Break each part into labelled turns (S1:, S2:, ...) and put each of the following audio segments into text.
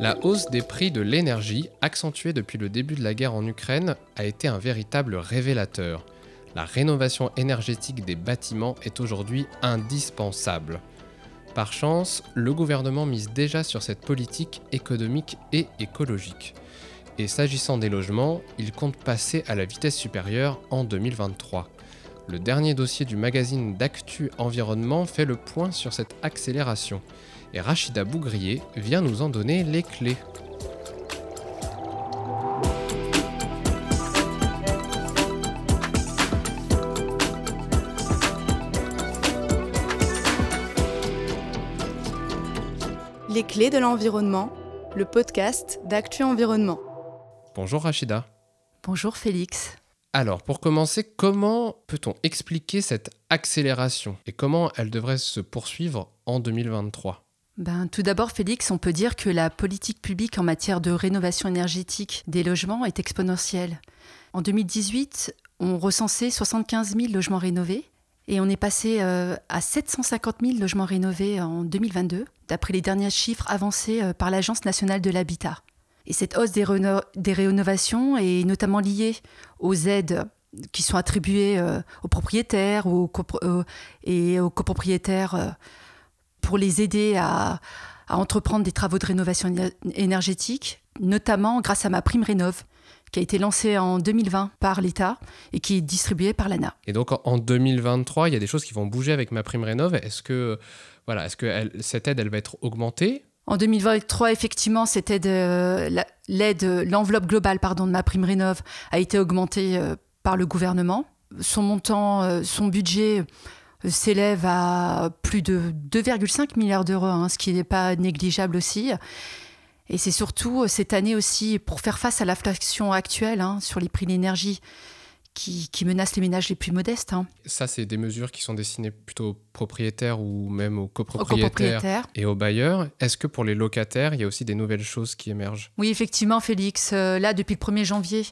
S1: La hausse des prix de l'énergie, accentuée depuis le début de la guerre en Ukraine, a été un véritable révélateur. La rénovation énergétique des bâtiments est aujourd'hui indispensable. Par chance, le gouvernement mise déjà sur cette politique économique et écologique. Et s'agissant des logements, il compte passer à la vitesse supérieure en 2023. Le dernier dossier du magazine d'Actu Environnement fait le point sur cette accélération. Et Rachida Bougrier vient nous en donner les clés.
S2: Les clés de l'environnement, le podcast d'Actu Environnement.
S1: Bonjour Rachida.
S3: Bonjour Félix.
S1: Alors, pour commencer, comment peut-on expliquer cette accélération et comment elle devrait se poursuivre en 2023
S3: ben, tout d'abord, Félix, on peut dire que la politique publique en matière de rénovation énergétique des logements est exponentielle. En 2018, on recensait 75 000 logements rénovés et on est passé euh, à 750 000 logements rénovés en 2022, d'après les derniers chiffres avancés euh, par l'Agence nationale de l'habitat. Et cette hausse des, rénovations est notamment liée aux aides qui sont attribuées euh, aux propriétaires et aux copropriétaires pour les aider à, entreprendre des travaux de rénovation énergétique, notamment grâce à ma prime Rénov, qui a été lancée en 2020 par l'État et qui est distribuée par l'ANA.
S1: Et donc en 2023, il y a des choses qui vont bouger avec ma prime Rénov. Est-ce que, voilà, est -ce que cette aide, elle va être augmentée?
S3: En 2023, effectivement, c'était l'aide, l'enveloppe globale pardon, de ma prime rénov a été augmentée euh, par le gouvernement. Son montant, euh, son budget euh, s'élève à plus de 2,5 milliards d'euros, hein, ce qui n'est pas négligeable aussi. Et c'est surtout cette année aussi pour faire face à l'inflation actuelle hein, sur les prix de l'énergie qui, menacent les ménages les plus modestes. Hein.
S1: Ça, c'est des mesures qui sont destinées plutôt aux propriétaires ou même aux copropriétaires, et aux bailleurs. Est-ce que pour les locataires, il y a aussi des nouvelles choses qui émergent?
S3: Oui, effectivement, Félix. Euh, là, depuis le 1er janvier,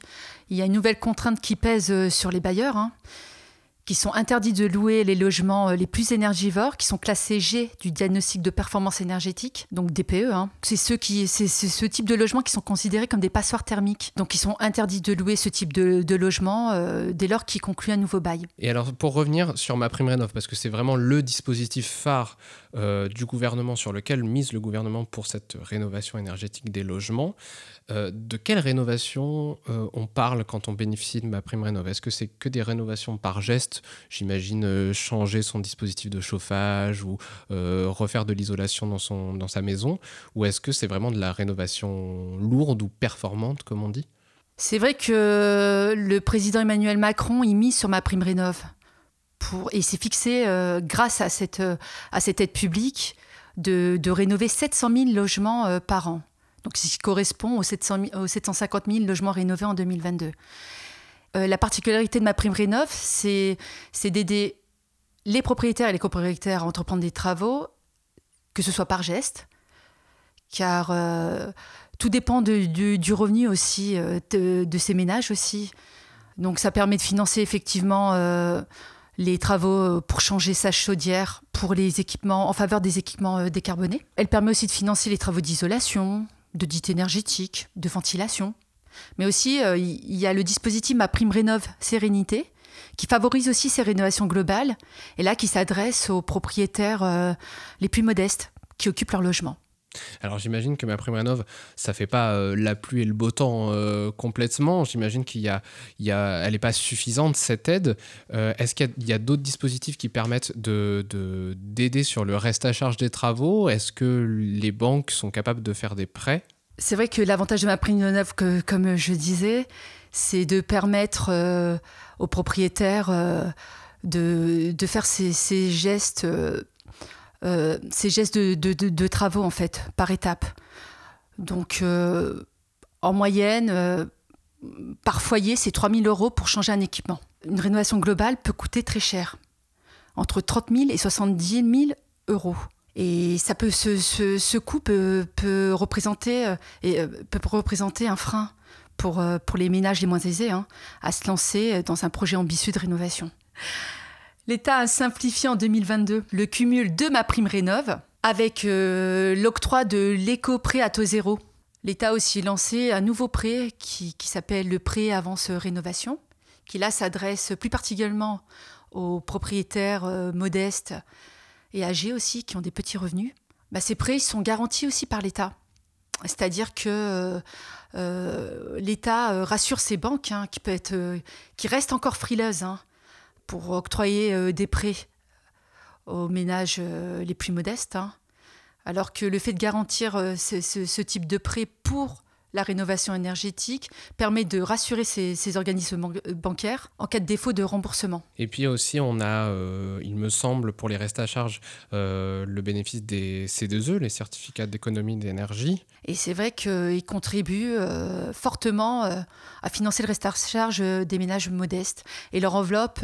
S3: il y a une nouvelle contrainte qui pèse euh, sur les bailleurs. Hein qui sont interdits de louer les logements euh, les plus énergivores, qui sont classés G du diagnostic de performance énergétique, donc DPE. Hein. C'est ceux qui, c'est ce type de logements qui sont considérés comme des passoires thermiques. Donc, ils sont interdits de louer ce type de, de logement euh, dès lors qu'ils concluent un nouveau bail.
S1: Et alors, pour revenir sur ma prime rénov, parce que c'est vraiment le dispositif phare euh, du gouvernement sur lequel mise le gouvernement pour cette rénovation énergétique des logements. De quelle rénovation on parle quand on bénéficie de ma prime rénov? Est-ce que c'est que des rénovations par geste J'imagine changer son dispositif de chauffage ou refaire de l'isolation dans, dans sa maison? Ou est-ce que c'est vraiment de la rénovation lourde ou performante, comme on dit?
S3: C'est vrai que le président Emmanuel Macron y mise sur ma prime rénov et il s'est fixé, euh, grâce à cette, euh, à cette aide publique, de, rénover 700 000 logements euh, par an. Donc, ce qui correspond aux, 700 aux 750 000 logements rénovés en 2022. La particularité de ma prime rénov, c'est d'aider les propriétaires et les copropriétaires à entreprendre des travaux, que ce soit par geste, car tout dépend du revenu aussi de, de, ces ménages aussi. Donc ça permet de financer effectivement les travaux euh, pour changer sa chaudière pour les équipements en faveur des équipements euh, décarbonés. Elle permet aussi de financer les travaux d'isolation, de dite énergétique, de ventilation. Mais aussi, euh, il y a le dispositif Ma Prime Rénov Sérénité, qui favorise aussi ces rénovations globales, et là qui s'adresse aux propriétaires les plus modestes qui occupent leur logement.
S1: Alors j'imagine que ma prime rénov, ça fait pas euh, la pluie et le beau temps euh, complètement. J'imagine qu'il y a, il y a, elle n'est pas suffisante cette aide. Euh, est-ce qu'il y a, d'autres dispositifs qui permettent de, d'aider sur le reste à charge des travaux? Est-ce que les banques sont capables de faire des prêts?
S3: C'est vrai que l'avantage de ma prime rénov, que, comme je disais, c'est de permettre aux propriétaires de, de, faire ces, gestes euh, gestes de, travaux en fait par étape. Donc euh, en moyenne, euh, par foyer, c'est 3000 euros pour changer un équipement. Une rénovation globale peut coûter très cher, entre 30 000 et 70 000 euros. Et ça peut, ce, ce, coût peut, représenter, et, peut représenter un frein pour, pour les ménages les moins aisés hein, à se lancer dans un projet ambitieux de rénovation. L'État a simplifié en 2022 le cumul de ma prime rénov avec euh, l'octroi de l'éco-prêt à taux zéro L'État a aussi lancé un nouveau prêt qui, s'appelle le prêt avance rénovation, qui là s'adresse plus particulièrement aux propriétaires euh, modestes et âgés aussi qui ont des petits revenus. Bah, ces prêts sont garantis aussi par l'État. C'est-à-dire que euh, euh, l'État rassure ses banques hein, qui, peut restent encore frileuses hein, pour octroyer des prêts aux ménages les plus modestes. Hein. Alors que le fait de garantir euh, ce, type de prêt pour la rénovation énergétique permet de rassurer ces, organismes euh, bancaires en cas de défaut de remboursement.
S1: Et puis aussi, on a, euh, il me semble, pour les restes à charge, le bénéfice des C2E, les certificats d'économie d'énergie.
S3: Et c'est vrai qu'ils contribuent fortement à financer le reste à charge des ménages modestes. Et leur enveloppe...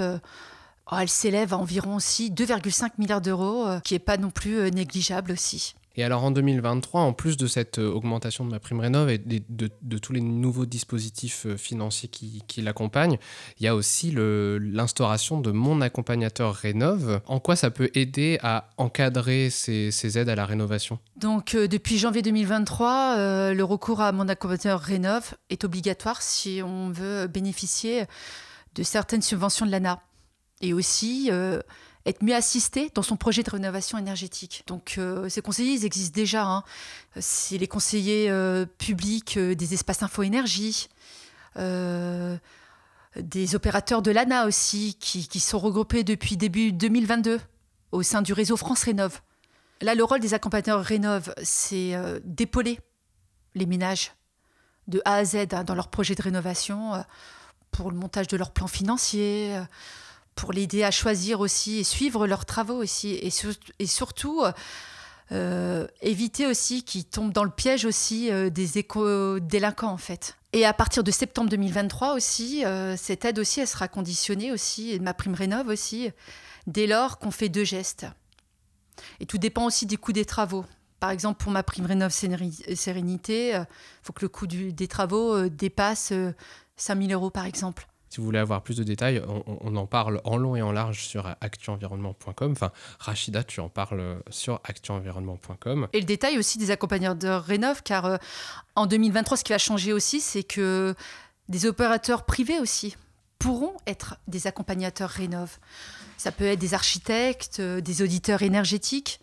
S3: Oh, elle s'élève à environ aussi 2,5 milliards d'euros, euh, qui n'est pas non plus euh, négligeable aussi.
S1: Et alors en 2023, en plus de cette euh, augmentation de ma prime rénov et de, tous les nouveaux dispositifs financiers qui, l'accompagnent, il y a aussi l'instauration de mon accompagnateur rénov. En quoi ça peut aider à encadrer ces, aides à la rénovation?
S3: Donc depuis janvier 2023, le recours à mon accompagnateur rénov est obligatoire si on veut bénéficier de certaines subventions de l'ANA et aussi euh, être mieux assisté dans son projet de rénovation énergétique. Donc euh, ces conseillers, ils existent déjà. Hein. C'est les conseillers euh, publics des espaces info-énergie, des opérateurs de l'ANA aussi, qui, sont regroupés depuis début 2022 au sein du réseau France Rénov. Là, le rôle des accompagnateurs Rénov, c'est d'épauler les ménages de A à Z hein, dans leur projet de rénovation pour le montage de leur plan financier pour l'aider à choisir aussi et suivre leurs travaux aussi. Et, surtout, euh, éviter aussi qu'ils tombent dans le piège aussi euh, des éco-délinquants en fait. Et à partir de septembre 2023 aussi, euh, cette aide aussi, elle sera conditionnée aussi, et ma prime rénov aussi, dès lors qu'on fait deux gestes. Et tout dépend aussi des coûts des travaux. Par exemple, pour ma prime rénov sérénité, il faut que le coût des travaux dépasse 5000 euros par exemple.
S1: Si vous voulez avoir plus de détails, on, en parle en long et en large sur actuenvironnement.com. Enfin, Rachida, tu en parles sur actuenvironnement.com.
S3: Et le détail aussi des accompagnateurs Rénov, car euh, en 2023, ce qui va changer aussi, c'est que des opérateurs privés aussi pourront être des accompagnateurs Rénov. Ça peut être des architectes, euh, des auditeurs énergétiques,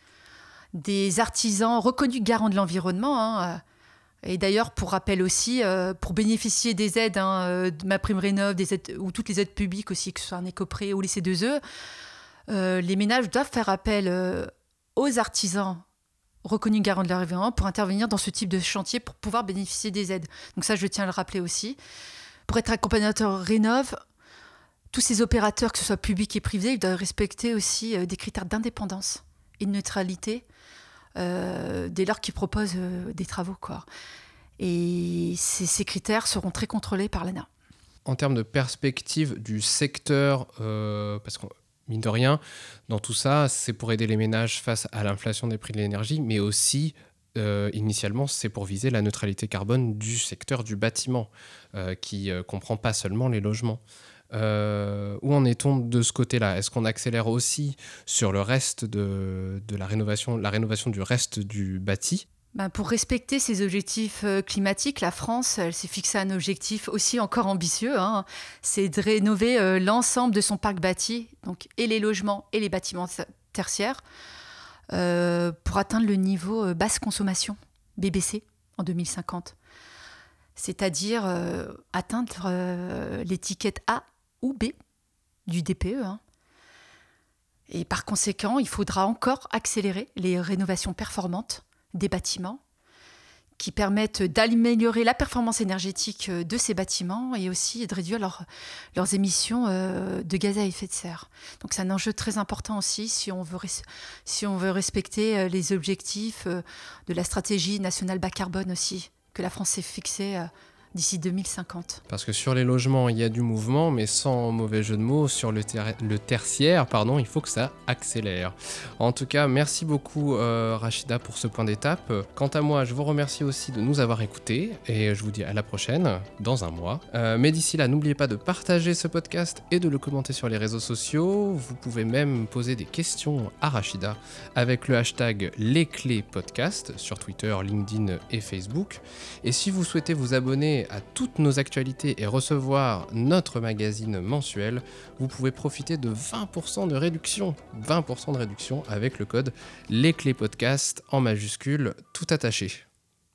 S3: des artisans reconnus garants de l'environnement. Hein, et d'ailleurs, pour rappel aussi, euh, pour bénéficier des aides, hein, euh, ma prime rénov, ou toutes les aides publiques aussi, que ce soit un éco-prêt ou les C2E, euh, les ménages doivent faire appel aux artisans reconnus garants de l'environnement pour intervenir dans ce type de chantier pour pouvoir bénéficier des aides. Donc ça, je tiens à le rappeler aussi. Pour être accompagnateur rénov, tous ces opérateurs, que ce soit publics et privés, ils doivent respecter aussi des critères d'indépendance et de neutralité dès lors qu'ils proposent euh, des travaux. Quoi. Et ces, critères seront très contrôlés par l'ANA.
S1: En termes de perspective du secteur, euh, parce que mine de rien, dans tout ça, c'est pour aider les ménages face à l'inflation des prix de l'énergie, mais aussi initialement, c'est pour viser la neutralité carbone du secteur du bâtiment, qui ne comprend pas seulement les logements. Euh, où en est-on de ce côté-là? Est-ce qu'on accélère aussi sur le reste de, la rénovation, la rénovation du reste du bâti?
S3: Ben pour respecter ces objectifs euh, climatiques, la France, s'est fixé un objectif aussi encore ambitieux, hein. c'est de rénover euh, l'ensemble de son parc bâti, donc et les logements et les bâtiments tertiaires, pour atteindre le niveau basse consommation, BBC, en 2050. C'est-à-dire atteindre l'étiquette A ou B du DPE. Hein. Et par conséquent, il faudra encore accélérer les rénovations performantes des bâtiments qui permettent d'améliorer la performance énergétique euh, de ces bâtiments et aussi de réduire leurs émissions euh, de gaz à effet de serre. Donc c'est un enjeu très important aussi si on veut, respecter euh, les objectifs de la stratégie nationale bas carbone aussi que la France s'est fixée d'ici 2050.
S1: Parce que sur les logements, il y a du mouvement, mais sans mauvais jeu de mots, sur le, le tertiaire, pardon, il faut que ça accélère. En tout cas, merci beaucoup euh, Rachida pour ce point d'étape. Quant à moi, je vous remercie aussi de nous avoir écoutés et je vous dis à la prochaine, dans un mois. Euh, mais d'ici là, n'oubliez pas de partager ce podcast et de le commenter sur les réseaux sociaux. Vous pouvez même poser des questions à Rachida avec le hashtag les clés podcast sur Twitter, LinkedIn et Facebook. Et si vous souhaitez vous à toutes nos actualités et recevoir notre magazine mensuel, vous pouvez profiter de 20% de réduction. 20% de réduction avec le code Les Clés Podcast en majuscule tout attaché.